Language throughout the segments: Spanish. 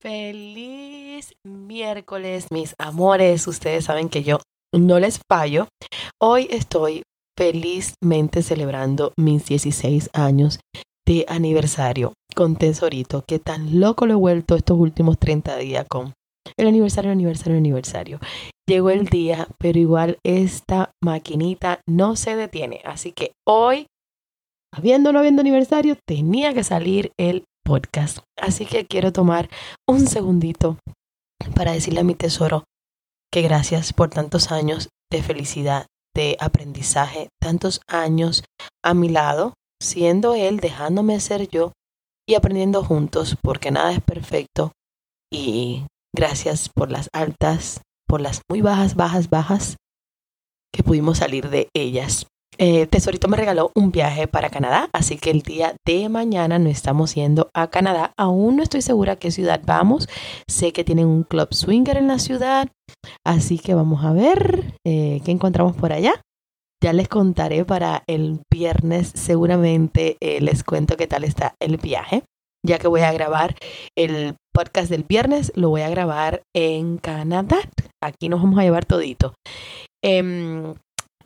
Feliz miércoles, mis amores. Ustedes saben que yo no les fallo. Hoy estoy felizmente celebrando mis 16 años de aniversario con Tesorito, que tan loco lo he vuelto estos últimos 30 días con el aniversario, aniversario, aniversario. Llegó el día, pero igual esta maquinita no se detiene. Así que hoy, habiendo no habiendo aniversario, tenía que salir el podcast. Así que quiero tomar un segundito para decirle a mi tesoro que gracias por tantos años de felicidad, de aprendizaje, tantos años a mi lado, siendo él, dejándome ser yo y aprendiendo juntos, porque nada es perfecto. Y gracias por las altas, por las muy bajas, bajas, bajas, que pudimos salir de ellas. Eh, Tesorito me regaló un viaje para Canadá, así que el día de mañana nos estamos yendo a Canadá. Aún no estoy segura a qué ciudad vamos. Sé que tienen un club swinger en la ciudad, así que vamos a ver eh, qué encontramos por allá. Ya les contaré para el viernes, seguramente eh, les cuento qué tal está el viaje, ya que voy a grabar el podcast del viernes, lo voy a grabar en Canadá. Aquí nos vamos a llevar todito. Em,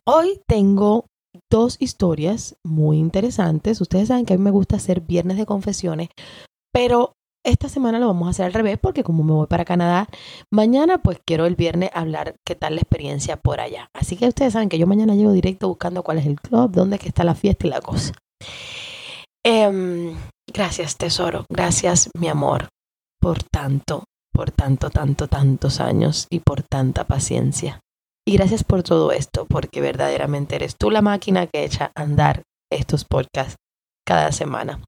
hoy tengo dos historias muy interesantes. Ustedes saben que a mí me gusta hacer viernes de confesiones, pero esta semana lo vamos a hacer al revés porque como me voy para Canadá, mañana pues quiero el viernes hablar qué tal la experiencia por allá. Así que ustedes saben que yo mañana llego directo buscando cuál es el club, dónde que está la fiesta y la cosa. Em, gracias tesoro, gracias mi amor por tanto, por tanto, tanto, tantos años y por tanta paciencia. Y gracias por todo esto, porque verdaderamente eres tú la máquina que echa a andar estos podcasts cada semana.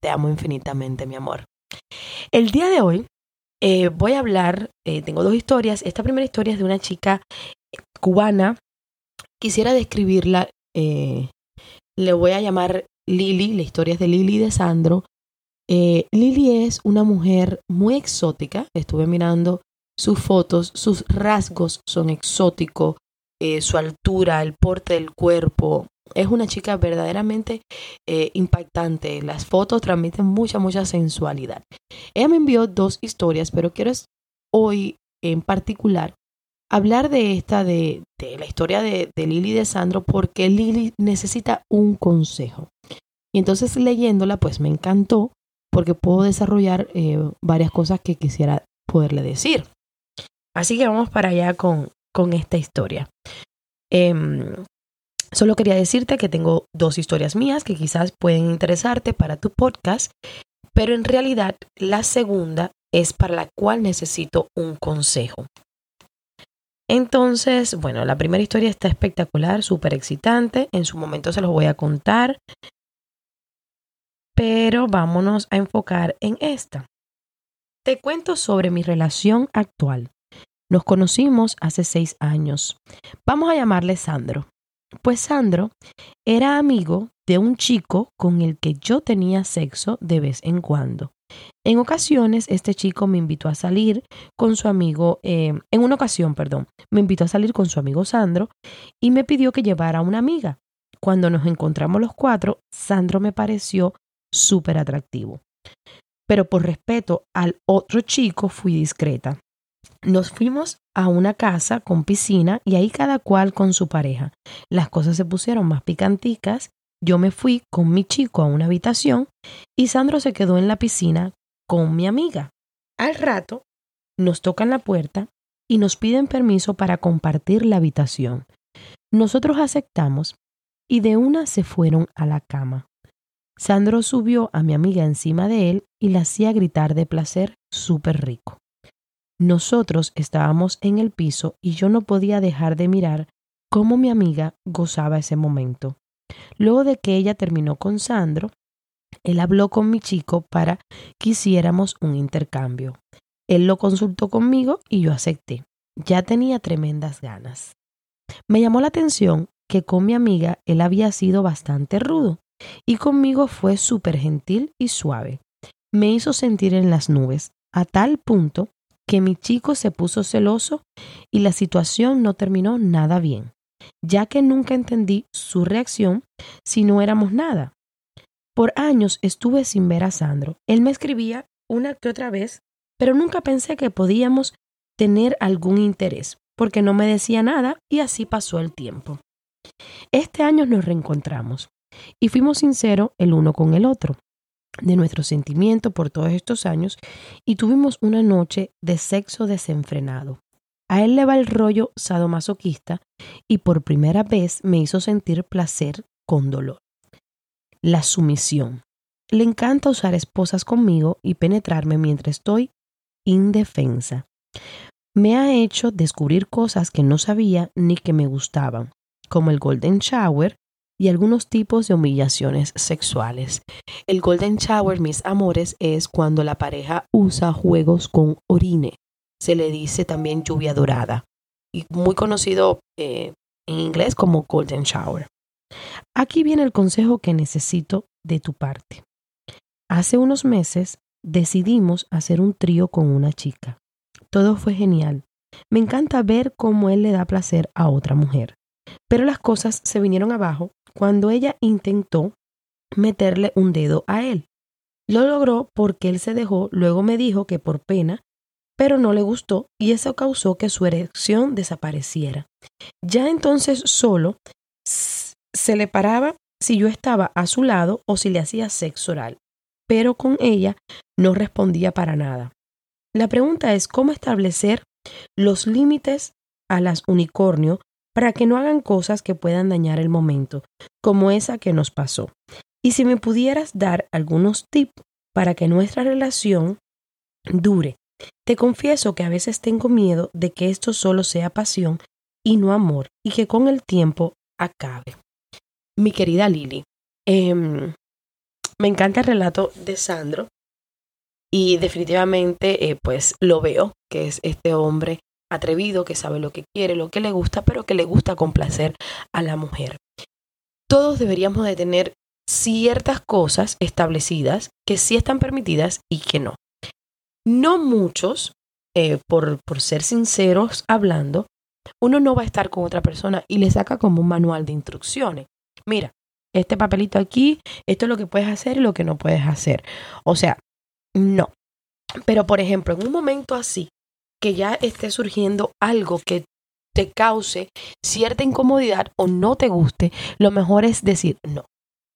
Te amo infinitamente, mi amor. El día de hoy eh, voy a hablar, eh, tengo dos historias. Esta primera historia es de una chica eh, cubana. Quisiera describirla, le voy a llamar Lili, la historia es de Lili de Sandro. Lili es una mujer muy exótica. Estuve mirando sus fotos, sus rasgos son exóticos, eh, su altura, el porte del cuerpo. Es una chica verdaderamente eh, impactante. Las fotos transmiten mucha, mucha sensualidad. Ella me envió dos historias, pero quiero hoy en particular hablar de esta, de, la historia de, Lili de Sandro, porque Lili necesita un consejo. Y entonces leyéndola, pues me encantó, porque puedo desarrollar eh, varias cosas que quisiera poderle decir. Así que vamos para allá con, con esta historia. Em, solo quería decirte que tengo dos historias mías que quizás pueden interesarte para tu podcast, pero en realidad la segunda es para la cual necesito un consejo. Entonces, bueno, la primera historia está espectacular, súper excitante. En su momento se los voy a contar. Pero vámonos a enfocar en esta. Te cuento sobre mi relación actual. Nos conocimos hace seis años. Vamos a llamarle Sandro. Pues Sandro era amigo de un chico con el que yo tenía sexo de vez en cuando. En ocasiones, este chico me invitó a salir con su amigo, eh, en una ocasión, perdón, me invitó a salir con su amigo Sandro y me pidió que llevara a una amiga. Cuando nos encontramos los cuatro, Sandro me pareció súper atractivo. Pero por respeto al otro chico fui discreta. Nos fuimos a una casa con piscina y ahí cada cual con su pareja. Las cosas se pusieron más picanticas. Yo me fui con mi chico a una habitación y Sandro se quedó en la piscina con mi amiga. Al rato nos tocan la puerta y nos piden permiso para compartir la habitación. Nosotros aceptamos y de una se fueron a la cama. Sandro subió a mi amiga encima de él y la hacía gritar de placer súper rico. Nosotros estábamos en el piso y yo no podía dejar de mirar cómo mi amiga gozaba ese momento. Luego de que ella terminó con Sandro, Él habló con mi chico para que hiciéramos un intercambio. Él lo consultó conmigo y yo acepté. Ya tenía tremendas ganas. Me llamó la atención que con mi amiga él había sido bastante rudo y conmigo fue súper gentil y suave. Me hizo sentir en las nubes, a tal punto que mi chico se puso celoso y la situación no terminó nada bien, ya que nunca entendí su reacción si no éramos nada. Por años estuve sin ver a Sandro. Él me escribía una que otra vez, pero nunca pensé que podíamos tener algún interés, porque no me decía nada y así pasó el tiempo. Este año nos reencontramos y fuimos sinceros el uno con el otro de nuestro sentimiento por todos estos años y tuvimos una noche de sexo desenfrenado. A él le va el rollo sadomasoquista y por primera vez me hizo sentir placer con dolor. La sumisión. Le encanta usar esposas conmigo y penetrarme mientras estoy indefensa. Me ha hecho descubrir cosas que no sabía ni que me gustaban, como el golden shower y algunos tipos de humillaciones sexuales. El golden shower, mis amores, es cuando la pareja usa juegos con orine. Se le dice también lluvia dorada y muy conocido eh, en inglés como golden shower. Aquí viene el consejo que necesito de tu parte. Hace unos meses decidimos hacer un trío con una chica. Todo fue genial. Me encanta ver cómo él le da placer a otra mujer. Pero las cosas se vinieron abajo cuando ella intentó meterle un dedo a él. Lo logró porque él se dejó, luego me dijo que por pena, pero no le gustó y eso causó que su erección desapareciera. Ya entonces solo se le paraba si yo estaba a su lado o si le hacía sexo oral, pero con ella no respondía para nada. La pregunta es cómo establecer los límites a las unicornio para que no hagan cosas que puedan dañar el momento, como esa que nos pasó. Y si me pudieras dar algunos tips para que nuestra relación dure. Te confieso que a veces tengo miedo de que esto solo sea pasión y no amor, y que con el tiempo acabe. Mi querida Lili, em, me encanta el relato de Sandro y definitivamente eh, pues lo veo, que es este hombre atrevido, que sabe lo que quiere, lo que le gusta, pero que le gusta complacer a la mujer. Todos deberíamos de tener ciertas cosas establecidas que sí están permitidas y que no. No muchos, eh, por, por ser sinceros hablando, uno no va a estar con otra persona y le saca como un manual de instrucciones. Mira, este papelito aquí, esto es lo que puedes hacer y lo que no puedes hacer. O sea, no. Pero por ejemplo, en un momento así, que ya esté surgiendo algo que te cause cierta incomodidad o no te guste, lo mejor es decir, no,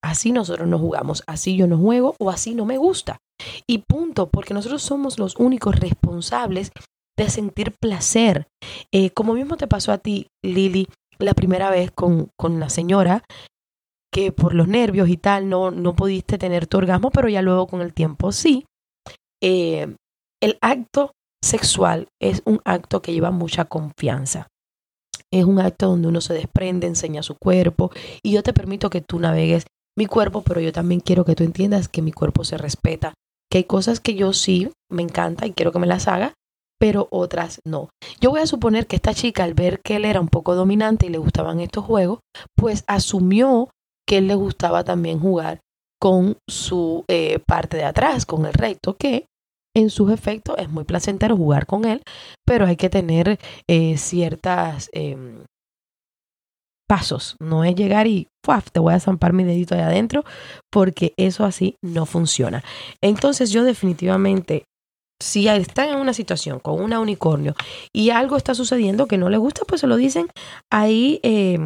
así nosotros no jugamos, así yo no juego o así no me gusta. Y punto, porque nosotros somos los únicos responsables de sentir placer. Eh, como mismo te pasó a ti, Lili, la primera vez con, con la señora, que por los nervios y tal no, no pudiste tener tu orgasmo, pero ya luego con el tiempo sí. Eh, el acto sexual es un acto que lleva mucha confianza. Es un acto donde uno se desprende, enseña su cuerpo y yo te permito que tú navegues mi cuerpo, pero yo también quiero que tú entiendas que mi cuerpo se respeta, que hay cosas que yo sí me encanta y quiero que me las haga, pero otras no. Yo voy a suponer que esta chica al ver que él era un poco dominante y le gustaban estos juegos, pues asumió que él le gustaba también jugar con su eh, parte de atrás, con el recto, que en sus efectos es muy placentero jugar con él, pero hay que tener eh, ciertas em, pasos. No es llegar y te voy a zampar mi dedito ahí adentro, porque eso así no funciona. Entonces yo definitivamente, si están en una situación con una unicornio y algo está sucediendo que no le gusta, pues se lo dicen ahí eh,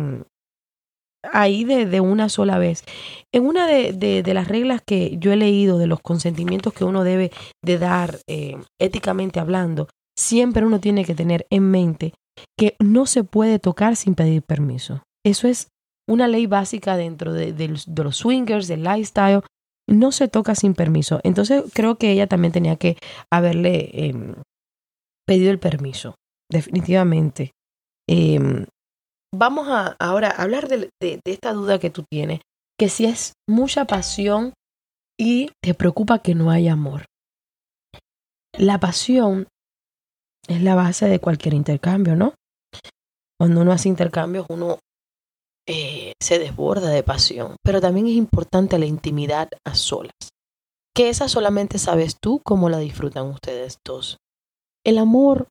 ahí de, una sola vez. En una de, las reglas que yo he leído de los consentimientos que uno debe de dar eh, éticamente hablando, siempre uno tiene que tener en mente que no se puede tocar sin pedir permiso. Eso es una ley básica dentro de, los swingers, del lifestyle. No se toca sin permiso. Entonces creo que ella también tenía que haberle em, pedido el permiso, definitivamente. Em, vamos a ahora hablar de, esta duda que tú tienes, que si es mucha pasión y te preocupa que no haya amor. La pasión es la base de cualquier intercambio, ¿no? Cuando uno hace intercambios, uno eh, se desborda de pasión, pero también es importante la intimidad a solas, que esa solamente sabes tú cómo la disfrutan ustedes dos. El amor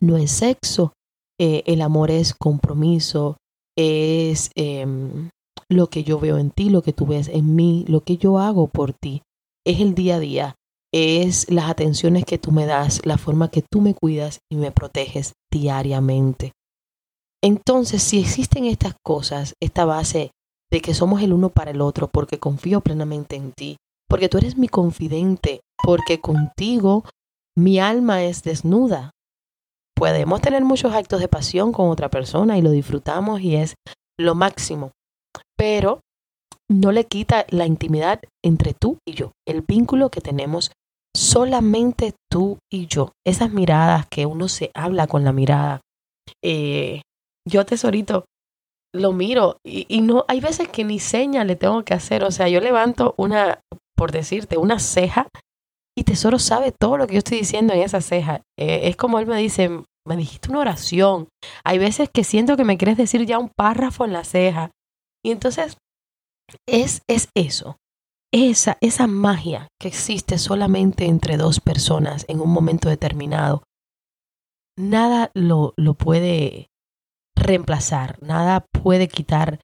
no es sexo, eh, el amor es compromiso, es em, lo que yo veo en ti, lo que tú ves en mí, lo que yo hago por ti, es el día a día, es las atenciones que tú me das, la forma que tú me cuidas y me proteges diariamente. Entonces, si existen estas cosas, esta base de que somos el uno para el otro, porque confío plenamente en ti, porque tú eres mi confidente, porque contigo mi alma es desnuda. Podemos tener muchos actos de pasión con otra persona y lo disfrutamos y es lo máximo, pero no le quita la intimidad entre tú y yo, el vínculo que tenemos solamente tú y yo, esas miradas que uno se habla con la mirada. Eh, yo tesorito lo miro y, y, no hay veces que ni seña le tengo que hacer, o sea, yo levanto una, por decirte, una ceja y tesoro sabe todo lo que yo estoy diciendo en esa ceja. Eh, es como él me dice, me dijiste una oración. Hay veces que siento que me quieres decir ya un párrafo en la ceja. Y entonces es, es eso, esa, esa magia que existe solamente entre dos personas en un momento determinado. Nada lo, lo puede reemplazar, nada puede quitar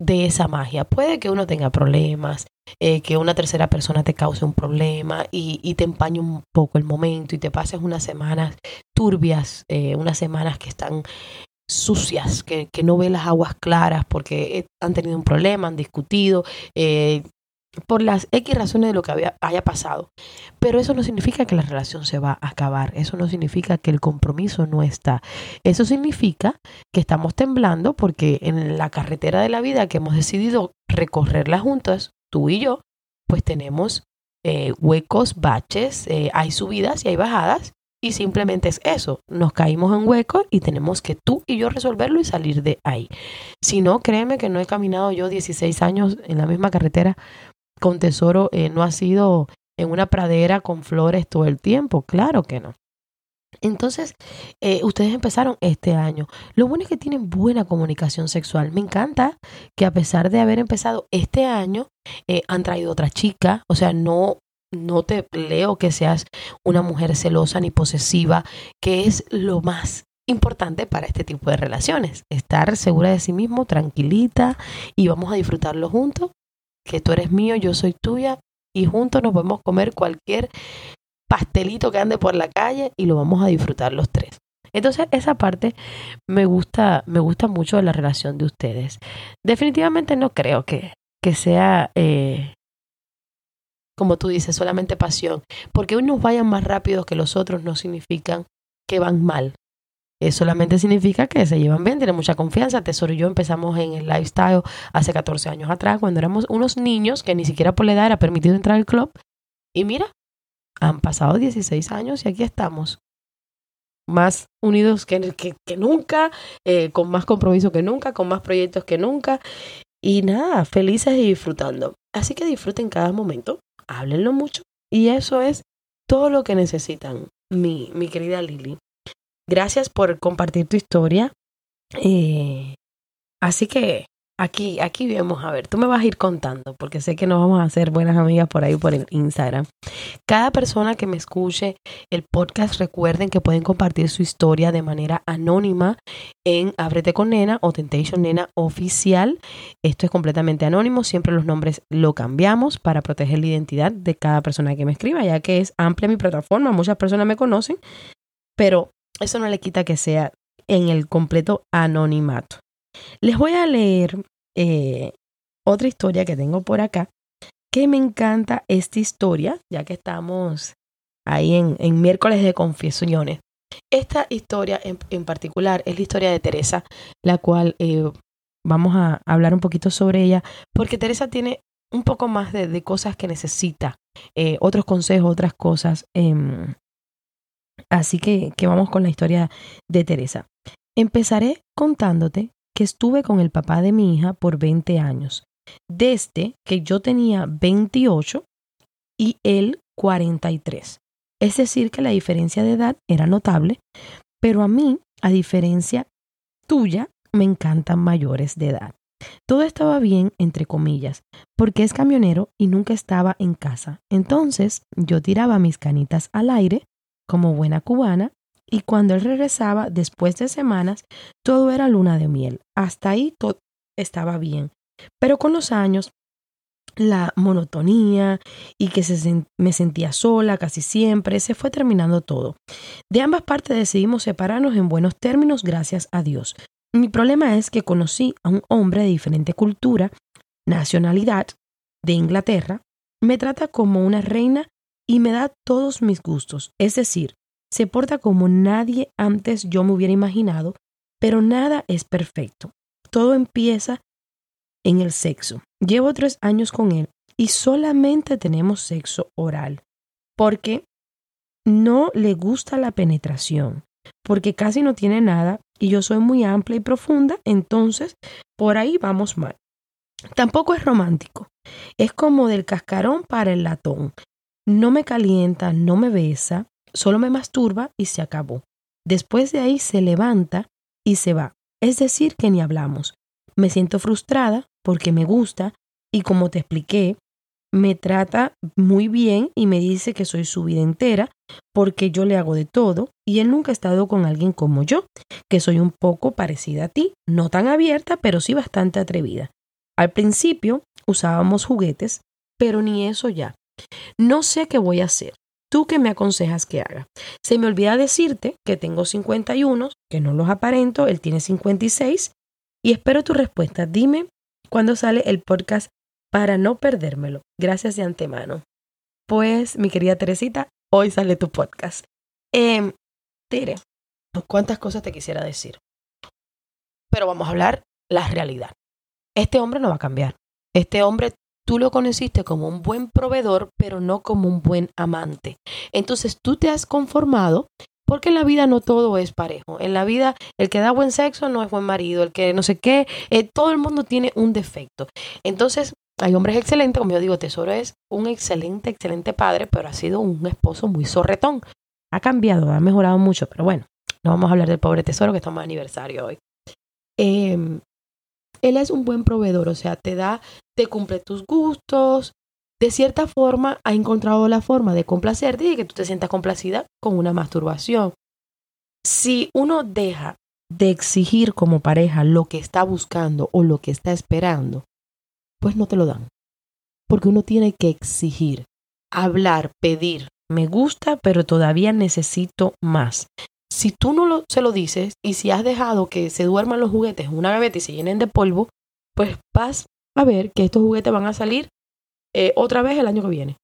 de esa magia. Puede que uno tenga problemas, eh, que una tercera persona te cause un problema y, te empañe un poco el momento y te pases unas semanas turbias, eh, unas semanas que están sucias, que, que, no ve las aguas claras porque eh, han tenido un problema, han discutido, eh, por las X razones de lo que había, haya pasado. Pero eso no significa que la relación se va a acabar, eso no significa que el compromiso no está. Eso significa que estamos temblando porque en la carretera de la vida que hemos decidido recorrerla juntas, tú y yo, pues tenemos eh, huecos, baches, eh, hay subidas y hay bajadas. Y simplemente es eso, nos caímos en huecos y tenemos que tú y yo resolverlo y salir de ahí. Si no, créeme que no he caminado yo 16 años en la misma carretera con tesoro, eh, no ha sido en una pradera con flores todo el tiempo, claro que no. Entonces, eh, ustedes empezaron este año. Lo bueno es que tienen buena comunicación sexual. Me encanta que a pesar de haber empezado este año, eh, han traído otra chica. O sea, no, no te leo que seas una mujer celosa ni posesiva, que es lo más importante para este tipo de relaciones. Estar segura de sí mismo, tranquilita y vamos a disfrutarlo juntos. Que tú eres mío, yo soy tuya y juntos nos podemos comer cualquier pastelito que ande por la calle y lo vamos a disfrutar los tres. Entonces, esa parte me gusta, me gusta mucho de la relación de ustedes. Definitivamente no creo que, que sea, eh, como tú dices, solamente pasión. Porque unos vayan más rápido que los otros no significan que van mal. Eso solamente significa que se llevan bien, tienen mucha confianza. Tesoro y yo empezamos en el lifestyle hace 14 años atrás, cuando éramos unos niños que ni siquiera por la edad era permitido entrar al club. Y mira, han pasado 16 años y aquí estamos. Más unidos que, que, nunca, eh, con más compromiso que nunca, con más proyectos que nunca. Y nada, felices y disfrutando. Así que disfruten cada momento, háblenlo mucho. Y eso es todo lo que necesitan, mi, mi querida Lili. Gracias por compartir tu historia. Eh, así que Aquí, aquí vemos, a ver, tú me vas a ir contando, porque sé que nos vamos a hacer buenas amigas por ahí por el Instagram. Cada persona que me escuche el podcast, recuerden que pueden compartir su historia de manera anónima en Ábrete con Nena o Temptation Nena Oficial. Esto es completamente anónimo, siempre los nombres lo cambiamos para proteger la identidad de cada persona que me escriba, ya que es amplia mi plataforma, muchas personas me conocen, pero eso no le quita que sea en el completo anonimato. Les voy a leer eh, otra historia que tengo por acá, que me encanta esta historia, ya que estamos ahí en, miércoles de confesiones. Esta historia en, particular es la historia de Teresa, la cual eh, vamos a hablar un poquito sobre ella, porque Teresa tiene un poco más de, cosas que necesita, eh, otros consejos, otras cosas. Em, así que, vamos con la historia de Teresa. Empezaré contándote que estuve con el papá de mi hija por 20 años. desde que yo tenía 28 y él 43. Es decir, que la diferencia de edad era notable, pero a mí, a diferencia tuya, me encantan mayores de edad. Todo estaba bien, entre comillas, porque es camionero y nunca estaba en casa. Entonces yo tiraba mis canitas al aire, como buena cubana, y cuando él regresaba, después de semanas, todo era luna de miel. Hasta ahí todo estaba bien. Pero con los años, la monotonía y que se me sentía sola casi siempre, se fue terminando todo. De ambas partes decidimos separarnos en buenos términos, gracias a Dios. Mi problema es que conocí a un hombre de diferente cultura, nacionalidad, de Inglaterra, me trata como una reina y me da todos mis gustos, es decir, se porta como nadie antes yo me hubiera imaginado, pero nada es perfecto. Todo empieza en el sexo. Llevo tres años con él y solamente tenemos sexo oral, porque no le gusta la penetración, porque casi no tiene nada y yo soy muy amplia y profunda, entonces por ahí vamos mal. Tampoco es romántico, es como del cascarón para el latón. No me calienta, no me besa, solo me masturba y se acabó. Después de ahí se levanta y se va. Es decir, que ni hablamos. Me siento frustrada porque me gusta y como te expliqué, me trata muy bien y me dice que soy su vida entera porque yo le hago de todo y él nunca ha estado con alguien como yo, que soy un poco parecida a ti, no tan abierta, pero sí bastante atrevida. Al principio usábamos juguetes, pero ni eso ya. No sé qué voy a hacer. ¿Tú qué me aconsejas que haga? Se me olvida decirte que tengo 51, que no los aparento, él tiene 56 y espero tu respuesta. Dime cuándo sale el podcast para no perdérmelo. Gracias de antemano. Pues, mi querida Teresita, hoy sale tu podcast. Eh, Tere, cuántas cosas te quisiera decir. Pero vamos a hablar la realidad. Este hombre no va a cambiar. Este hombre tú lo conociste como un buen proveedor, pero no como un buen amante. Entonces tú te has conformado porque en la vida no todo es parejo. En la vida el que da buen sexo no es buen marido, el que no sé qué, eh, todo el mundo tiene un defecto. Entonces hay hombres excelentes, como yo digo, Tesoro es un excelente, excelente padre, pero ha sido un esposo muy zorretón. Ha cambiado, ha mejorado mucho, pero bueno, no vamos a hablar del pobre Tesoro que estamos de aniversario hoy. Em, él es un buen proveedor, o sea, te da, te cumple tus gustos, de cierta forma ha encontrado la forma de complacerte y que tú te sientas complacida con una masturbación. Si uno deja de exigir como pareja lo que está buscando o lo que está esperando, pues no te lo dan. Porque uno tiene que exigir, hablar, pedir. Me gusta, pero todavía necesito más. Si tú no lo, se lo dices y si has dejado que se duerman los juguetes una gaveta y se llenen de polvo, pues vas a ver que estos juguetes van a salir eh, otra vez el año que viene.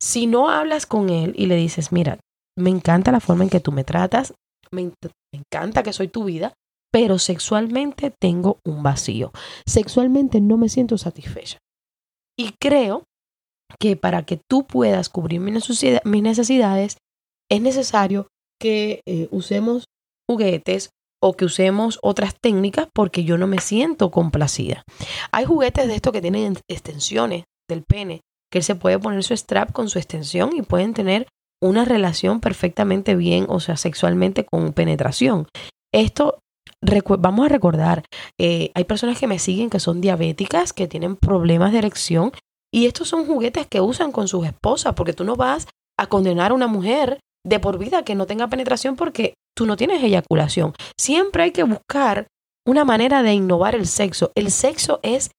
Si no hablas con él y le dices, mira, me encanta la forma en que tú me tratas, me, encanta que soy tu vida, pero sexualmente tengo un vacío. Sexualmente no me siento satisfecha. Y creo que para que tú puedas cubrir mis necesidades, es necesario que eh, usemos juguetes o que usemos otras técnicas porque yo no me siento complacida. Hay juguetes de estos que tienen extensiones del pene, que él se puede poner su strap con su extensión y pueden tener una relación perfectamente bien, o sea, sexualmente con penetración. Esto vamos a recordar, eh, hay personas que me siguen que son diabéticas, que tienen problemas de erección, y estos son juguetes que usan con sus esposas, porque tú no vas a condenar a una mujer de por vida que no tenga penetración porque tú no tienes eyaculación. Siempre hay que buscar una manera de innovar el sexo. El sexo es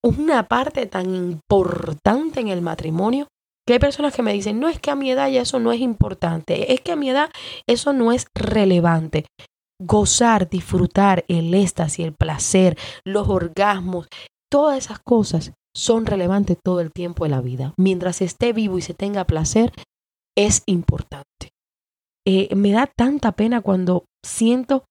una parte tan importante en el matrimonio que hay personas que me dicen, no es que a mi edad ya eso no es importante, es que a mi edad eso no es relevante gozar, disfrutar el éxtasis, el placer, los orgasmos, todas esas cosas son relevantes todo el tiempo de la vida. Mientras esté vivo y se tenga placer, es importante. Eh, me da tanta pena cuando siento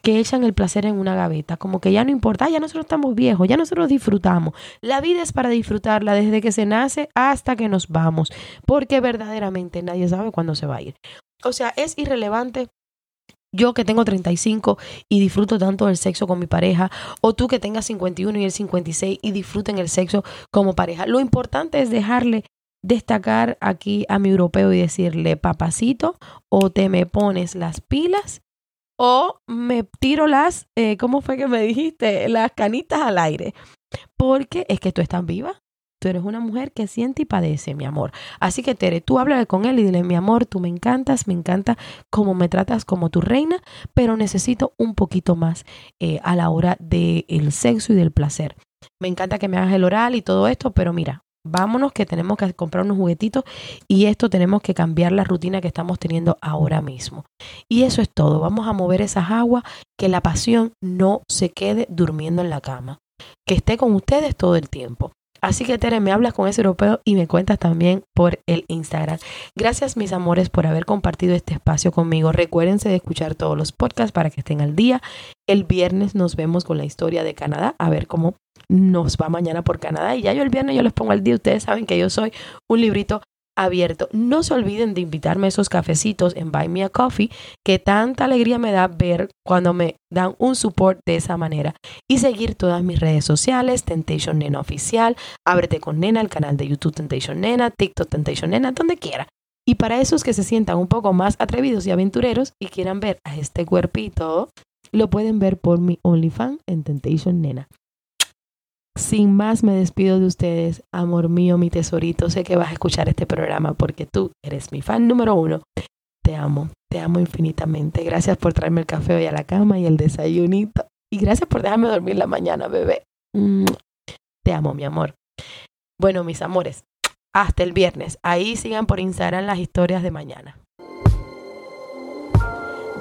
que echan el placer en una gaveta, como que ya no importa, ya nosotros estamos viejos, ya nosotros disfrutamos. La vida es para disfrutarla desde que se nace hasta que nos vamos, porque verdaderamente nadie sabe cuándo se va a ir. O sea, es irrelevante yo que tengo 35 y disfruto tanto del sexo con mi pareja, o tú que tengas 51 y el 56 y disfruten el sexo como pareja. Lo importante es dejarle destacar aquí a mi europeo y decirle, papacito, o te me pones las pilas o me tiro las, eh, ¿cómo fue que me dijiste? Las canitas al aire. Porque es que tú estás viva. Tú eres una mujer que siente y padece, mi amor. Así que Tere, tú háblale con él y dile, mi amor, tú me encantas, me encanta cómo me tratas como tu reina, pero necesito un poquito más eh, a la hora del sexo y del placer. Me encanta que me hagas el oral y todo esto, pero mira, vámonos que tenemos que comprar unos juguetitos y esto tenemos que cambiar la rutina que estamos teniendo ahora mismo. Y eso es todo, vamos a mover esas aguas, que la pasión no se quede durmiendo en la cama, que esté con ustedes todo el tiempo. Así que Tere, me hablas con ese europeo y me cuentas también por el Instagram. Gracias mis amores por haber compartido este espacio conmigo. Recuérdense de escuchar todos los podcasts para que estén al día. El viernes nos vemos con la historia de Canadá, a ver cómo nos va mañana por Canadá. Y ya yo el viernes yo les pongo al día. Ustedes saben que yo soy un librito abierto. No se olviden de invitarme a esos cafecitos en Buy Me a Coffee, que tanta alegría me da ver cuando me dan un support de esa manera. Y seguir todas mis redes sociales, Temptation Nena Oficial, Ábrete con Nena, el canal de YouTube Temptation Nena, TikTok Temptation Nena, donde quiera. Y para esos que se sientan un poco más atrevidos y aventureros y quieran ver a este cuerpito, lo pueden ver por mi OnlyFans en Temptation Nena. Sin más, me despido de ustedes, amor mío, mi tesorito. Sé que vas a escuchar este programa porque tú eres mi fan número uno. Te amo, te amo infinitamente. Gracias por traerme el café hoy a la cama y el desayunito. Y gracias por dejarme dormir la mañana, bebé. Te amo, mi amor. Bueno, mis amores, hasta el viernes. Ahí sigan por Instagram las historias de mañana.